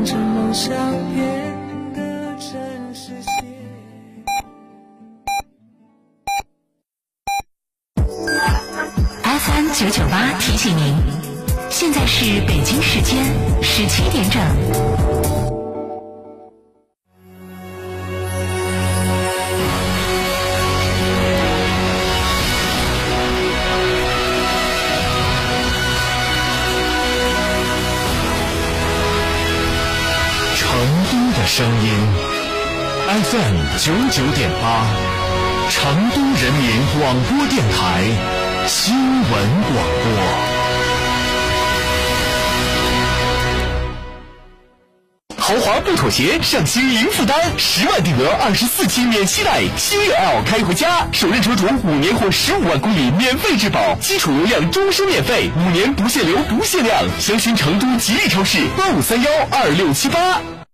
让这梦想变得真实些。FM 九九八提醒您，现在是北京时间十七点整。，FM 九九点八，成都人民广播电台新闻广播。豪华不妥协，上新零负担，十万定额，二十四期免息贷，星越 L 开回家，首任车主五年或十五万公里免费质保，基础流量终身免费，五年不限流不限量，详询成都吉利超市八五三幺二六七八。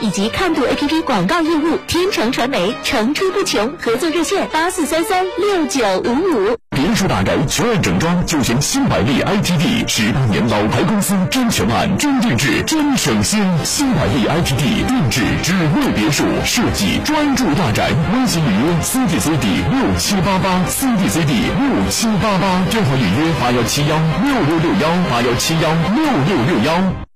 以及看度 APP 广告业务。天成传媒层出不穷，合作热线八四三三六九五五。别墅大宅全案整装，就选新百利 ITD，十八年老牌公司，真全案、真定制、真省心。新百利 ITD 定制只为别墅设计，专注大宅。微信预约 CDCD 六七八八，CDCD 六七八八，电话预约八幺七幺六六六幺八幺七幺六六六幺。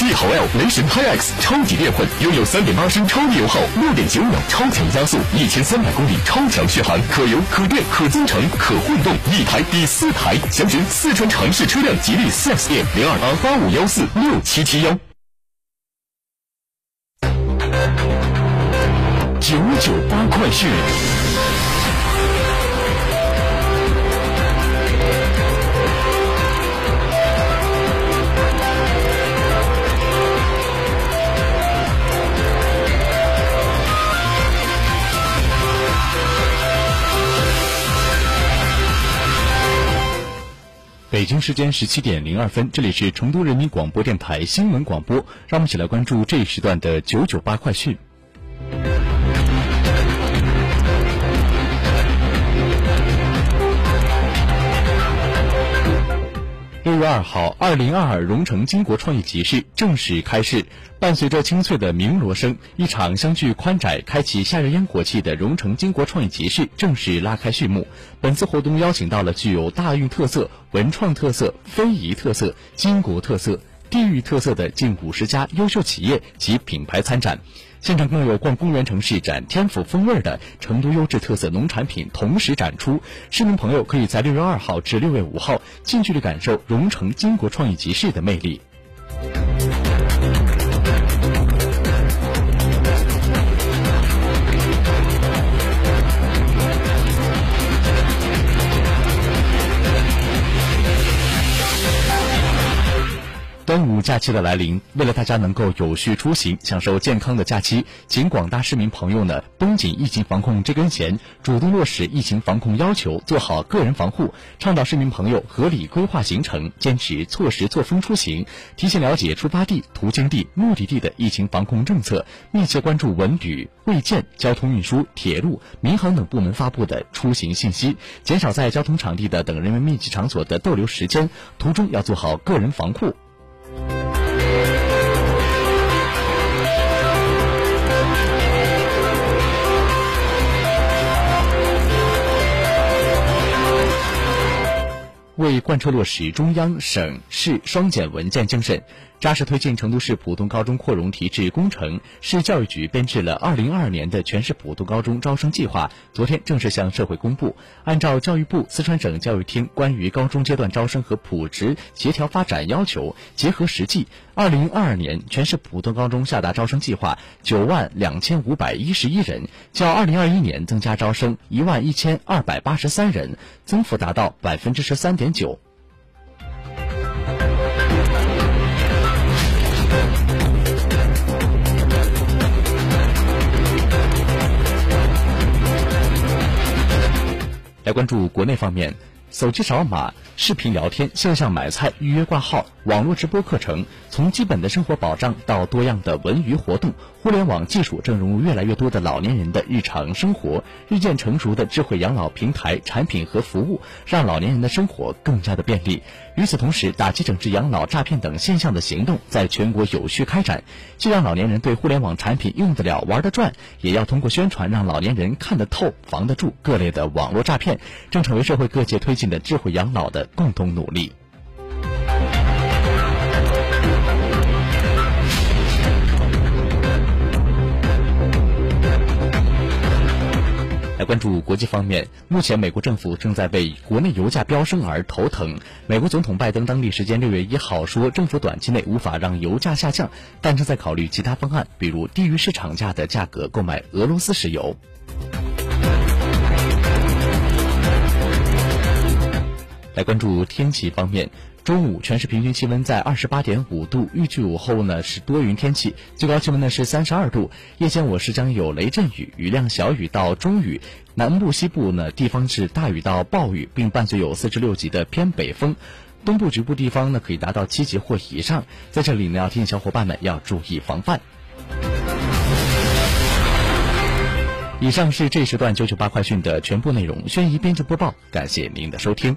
帝豪 L 雷神 HiX 超级电混，拥有三点八升超低油耗，六点九秒超强加速，一千三百公里超强续航，可油可电可增程可混动，一台抵四台。详询四川城市车辆吉利 4S 店零二八八五幺四六七七幺。九九八快讯。北京时间十七点零二分，这里是成都人民广播电台新闻广播，让我们一起来关注这一时段的九九八快讯。六月二号，二零二二荣成金国创业集市正式开市。伴随着清脆的鸣锣声，一场相距宽窄、开启夏日烟火气的荣成金国创业集市正式拉开序幕。本次活动邀请到了具有大运特色、文创特色、非遗特色、金国特色、地域特色的近五十家优秀企业及品牌参展。现场更有逛公园城市展天府风味的成都优质特色农产品同时展出，市民朋友可以在六月二号至六月五号近距离感受蓉城巾帼创意集市的魅力。端午假期的来临，为了大家能够有序出行，享受健康的假期，请广大市民朋友呢绷紧疫情防控这根弦，主动落实疫情防控要求，做好个人防护，倡导市民朋友合理规划行程，坚持错时错峰出行，提前了解出发地、途经地、目的地的疫情防控政策，密切关注文旅、卫健、交通运输、铁路、民航等部门发布的出行信息，减少在交通场地的等人员密集场所的逗留时间，途中要做好个人防护。为贯彻落实中央、省市双减文件精神，扎实推进成都市普通高中扩容提质工程，市教育局编制了2022年的全市普通高中招生计划，昨天正式向社会公布。按照教育部、四川省教育厅关于高中阶段招生和普职协调发展要求，结合实际，2022年全市普通高中下达招生计划9万2511人，较2021年增加招生1万1283人，增幅达到百分之十三点九。关注国内方面，手机扫码、视频聊天、线上买菜、预约挂号、网络直播课程，从基本的生活保障到多样的文娱活动，互联网技术正融入越来越多的老年人的日常生活。日渐成熟的智慧养老平台、产品和服务，让老年人的生活更加的便利。与此同时，打击整治养老诈骗等现象的行动在全国有序开展，既让老年人对互联网产品用得了、玩得转，也要通过宣传让老年人看得透、防得住各类的网络诈骗，正成为社会各界推进的智慧养老的共同努力。来关注国际方面，目前美国政府正在为国内油价飙升而头疼。美国总统拜登当地时间六月一号说，政府短期内无法让油价下降，但正在考虑其他方案，比如低于市场价的价格购买俄罗斯石油。来关注天气方面。中午全市平均气温在二十八点五度，预计午后呢是多云天气，最高气温呢是三十二度。夜间我市将有雷阵雨，雨量小雨到中雨，南部、西部呢地方是大雨到暴雨，并伴随有四至六级的偏北风。东部局部地方呢可以达到七级或以上，在这里呢要提醒小伙伴们要注意防范。以上是这时段九九八快讯的全部内容，轩怡编辑播报，感谢您的收听。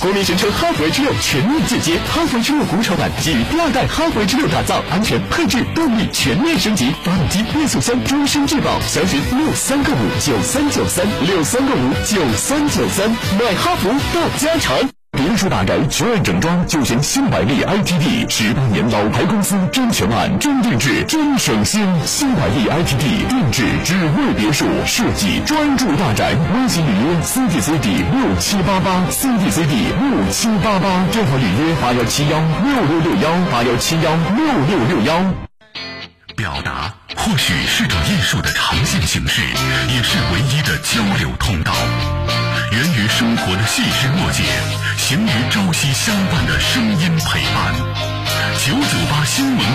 国民神车哈弗 H 六全面进阶，哈弗 H 六国潮版基于第二代哈弗 H 六打造，安全配置动力全面升级，发动机变速箱终身质保，详询六三个五九三九三六三个五九三九三，买哈弗到家常。别墅大宅全案整装就选新百利 ITD，十八年老牌公司，真全案、真定制、真省心。新百利 ITD 定制只为别墅设计，专注大宅。微信预约 CDCD 六七八八，CDCD 六七八八，电话预约八幺七幺六六六幺八幺七幺六六六幺。表达或许是种艺术的呈现形式，也是唯一的交流通道。源于生活的细枝末节，行于朝夕相伴的声音陪伴。九九八新闻。